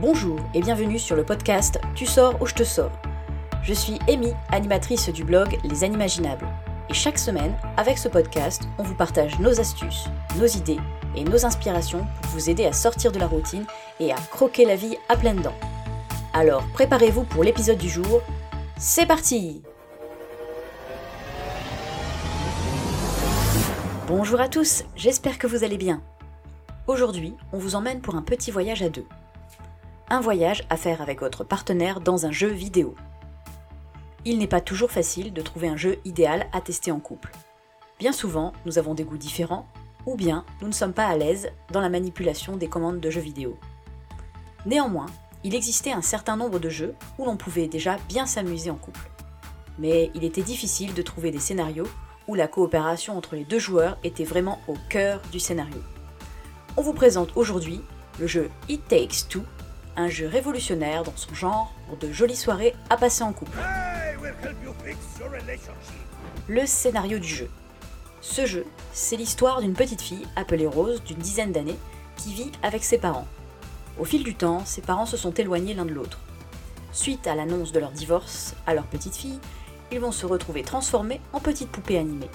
Bonjour et bienvenue sur le podcast Tu sors ou je te sors. Je suis Amy, animatrice du blog Les Animaginables. Et chaque semaine, avec ce podcast, on vous partage nos astuces, nos idées et nos inspirations pour vous aider à sortir de la routine et à croquer la vie à pleines dents. Alors préparez-vous pour l'épisode du jour. C'est parti Bonjour à tous, j'espère que vous allez bien. Aujourd'hui, on vous emmène pour un petit voyage à deux. Un voyage à faire avec votre partenaire dans un jeu vidéo. Il n'est pas toujours facile de trouver un jeu idéal à tester en couple. Bien souvent, nous avons des goûts différents, ou bien nous ne sommes pas à l'aise dans la manipulation des commandes de jeux vidéo. Néanmoins, il existait un certain nombre de jeux où l'on pouvait déjà bien s'amuser en couple. Mais il était difficile de trouver des scénarios où la coopération entre les deux joueurs était vraiment au cœur du scénario. On vous présente aujourd'hui le jeu It Takes Two, un jeu révolutionnaire dans son genre pour de jolies soirées à passer en couple. Le scénario du jeu. Ce jeu, c'est l'histoire d'une petite fille appelée Rose d'une dizaine d'années qui vit avec ses parents. Au fil du temps, ses parents se sont éloignés l'un de l'autre. Suite à l'annonce de leur divorce à leur petite fille, ils vont se retrouver transformés en petites poupées animées.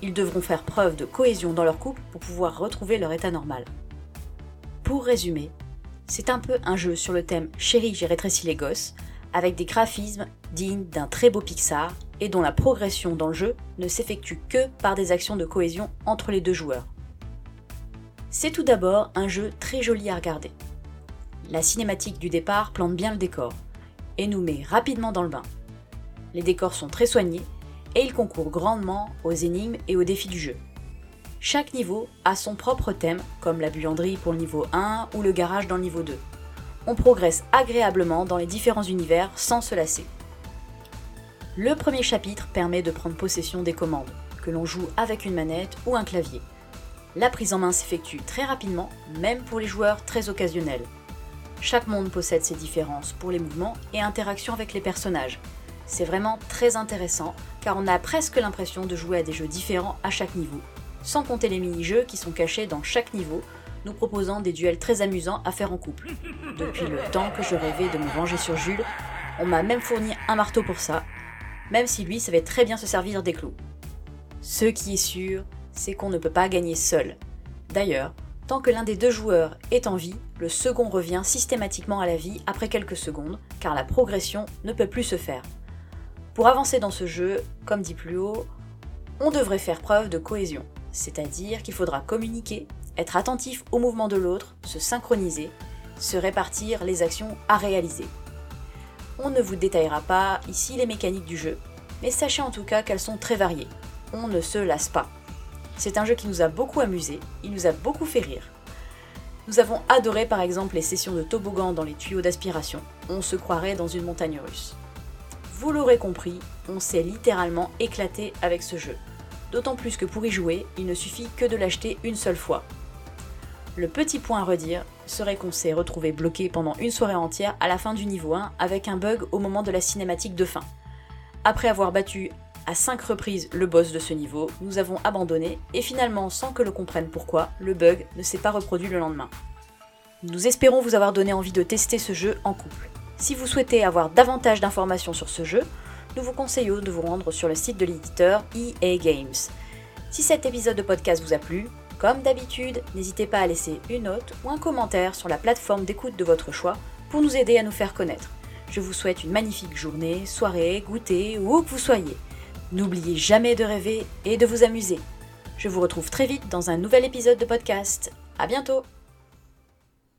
Ils devront faire preuve de cohésion dans leur couple pour pouvoir retrouver leur état normal. Pour résumer, c'est un peu un jeu sur le thème Chérie, j'ai rétréci les gosses, avec des graphismes dignes d'un très beau Pixar et dont la progression dans le jeu ne s'effectue que par des actions de cohésion entre les deux joueurs. C'est tout d'abord un jeu très joli à regarder. La cinématique du départ plante bien le décor et nous met rapidement dans le bain. Les décors sont très soignés et ils concourent grandement aux énigmes et aux défis du jeu. Chaque niveau a son propre thème, comme la buanderie pour le niveau 1 ou le garage dans le niveau 2. On progresse agréablement dans les différents univers sans se lasser. Le premier chapitre permet de prendre possession des commandes, que l'on joue avec une manette ou un clavier. La prise en main s'effectue très rapidement, même pour les joueurs très occasionnels. Chaque monde possède ses différences pour les mouvements et interactions avec les personnages. C'est vraiment très intéressant car on a presque l'impression de jouer à des jeux différents à chaque niveau, sans compter les mini-jeux qui sont cachés dans chaque niveau, nous proposant des duels très amusants à faire en couple. Depuis le temps que je rêvais de me venger sur Jules, on m'a même fourni un marteau pour ça, même si lui savait très bien se servir des clous. Ce qui est sûr, c'est qu'on ne peut pas gagner seul. D'ailleurs, tant que l'un des deux joueurs est en vie, le second revient systématiquement à la vie après quelques secondes, car la progression ne peut plus se faire. Pour avancer dans ce jeu, comme dit plus haut, on devrait faire preuve de cohésion c'est-à-dire qu'il faudra communiquer, être attentif au mouvement de l'autre, se synchroniser, se répartir les actions à réaliser. On ne vous détaillera pas ici les mécaniques du jeu, mais sachez en tout cas qu'elles sont très variées. On ne se lasse pas. C'est un jeu qui nous a beaucoup amusé, il nous a beaucoup fait rire. Nous avons adoré par exemple les sessions de toboggan dans les tuyaux d'aspiration, on se croirait dans une montagne russe. Vous l'aurez compris, on s'est littéralement éclaté avec ce jeu d'autant plus que pour y jouer, il ne suffit que de l'acheter une seule fois. Le petit point à redire serait qu'on s'est retrouvé bloqué pendant une soirée entière à la fin du niveau 1 avec un bug au moment de la cinématique de fin. Après avoir battu à 5 reprises le boss de ce niveau, nous avons abandonné et finalement, sans que l'on comprenne pourquoi, le bug ne s'est pas reproduit le lendemain. Nous espérons vous avoir donné envie de tester ce jeu en couple. Si vous souhaitez avoir davantage d'informations sur ce jeu, nous vous conseillons de vous rendre sur le site de l'éditeur EA Games. Si cet épisode de podcast vous a plu, comme d'habitude, n'hésitez pas à laisser une note ou un commentaire sur la plateforme d'écoute de votre choix pour nous aider à nous faire connaître. Je vous souhaite une magnifique journée, soirée, goûter où que vous soyez. N'oubliez jamais de rêver et de vous amuser. Je vous retrouve très vite dans un nouvel épisode de podcast. À bientôt!